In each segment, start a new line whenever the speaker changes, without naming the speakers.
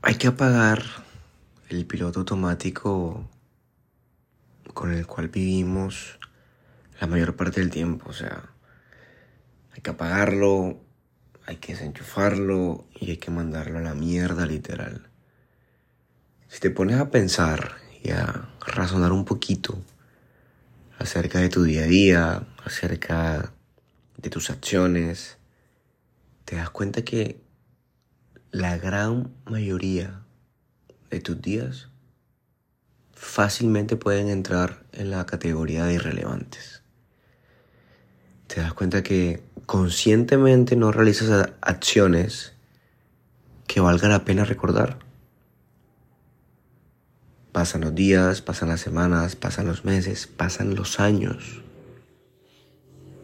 hay que apagar el piloto automático con el cual vivimos la mayor parte del tiempo. O sea, hay que apagarlo, hay que desenchufarlo y hay que mandarlo a la mierda literal. Si te pones a pensar y a razonar un poquito acerca de tu día a día, acerca de tus acciones, te das cuenta que la gran mayoría de tus días fácilmente pueden entrar en la categoría de irrelevantes. Te das cuenta que conscientemente no realizas acciones que valga la pena recordar. Pasan los días, pasan las semanas, pasan los meses, pasan los años.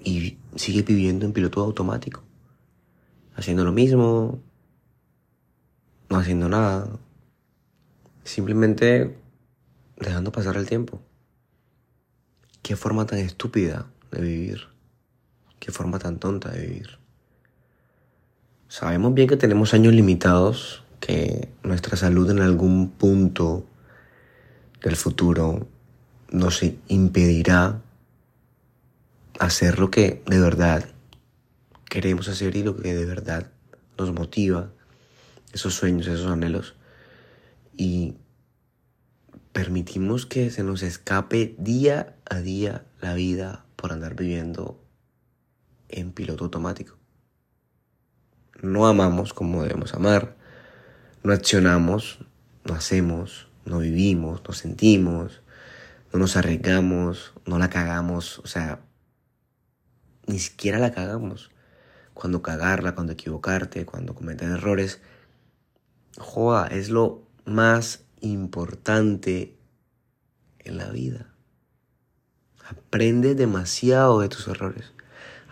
Y sigues viviendo en piloto automático. Haciendo lo mismo, haciendo nada. Simplemente dejando pasar el tiempo. Qué forma tan estúpida de vivir. Qué forma tan tonta de vivir. Sabemos bien que tenemos años limitados, que nuestra salud en algún punto del futuro nos impedirá hacer lo que de verdad queremos hacer y lo que de verdad nos motiva, esos sueños, esos anhelos. Y permitimos que se nos escape día a día la vida por andar viviendo en piloto automático. No amamos como debemos amar, no accionamos, no hacemos, no vivimos, no sentimos, no nos arriesgamos, no la cagamos, o sea, ni siquiera la cagamos. Cuando cagarla, cuando equivocarte, cuando cometer errores, joda, es lo más importante en la vida. Aprendes demasiado de tus errores.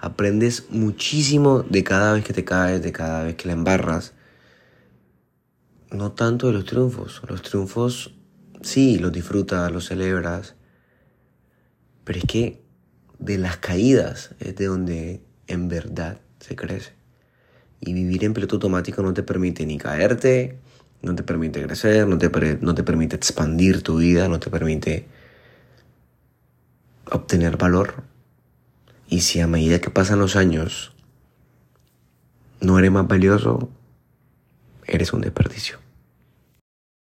Aprendes muchísimo de cada vez que te caes, de cada vez que la embarras. No tanto de los triunfos. Los triunfos, sí, los disfrutas, los celebras. Pero es que de las caídas es de donde en verdad se crece. Y vivir en piloto automático no te permite ni caerte, no te permite crecer, no te, no te permite expandir tu vida, no te permite obtener valor. Y si a medida que pasan los años no eres más valioso, eres un desperdicio.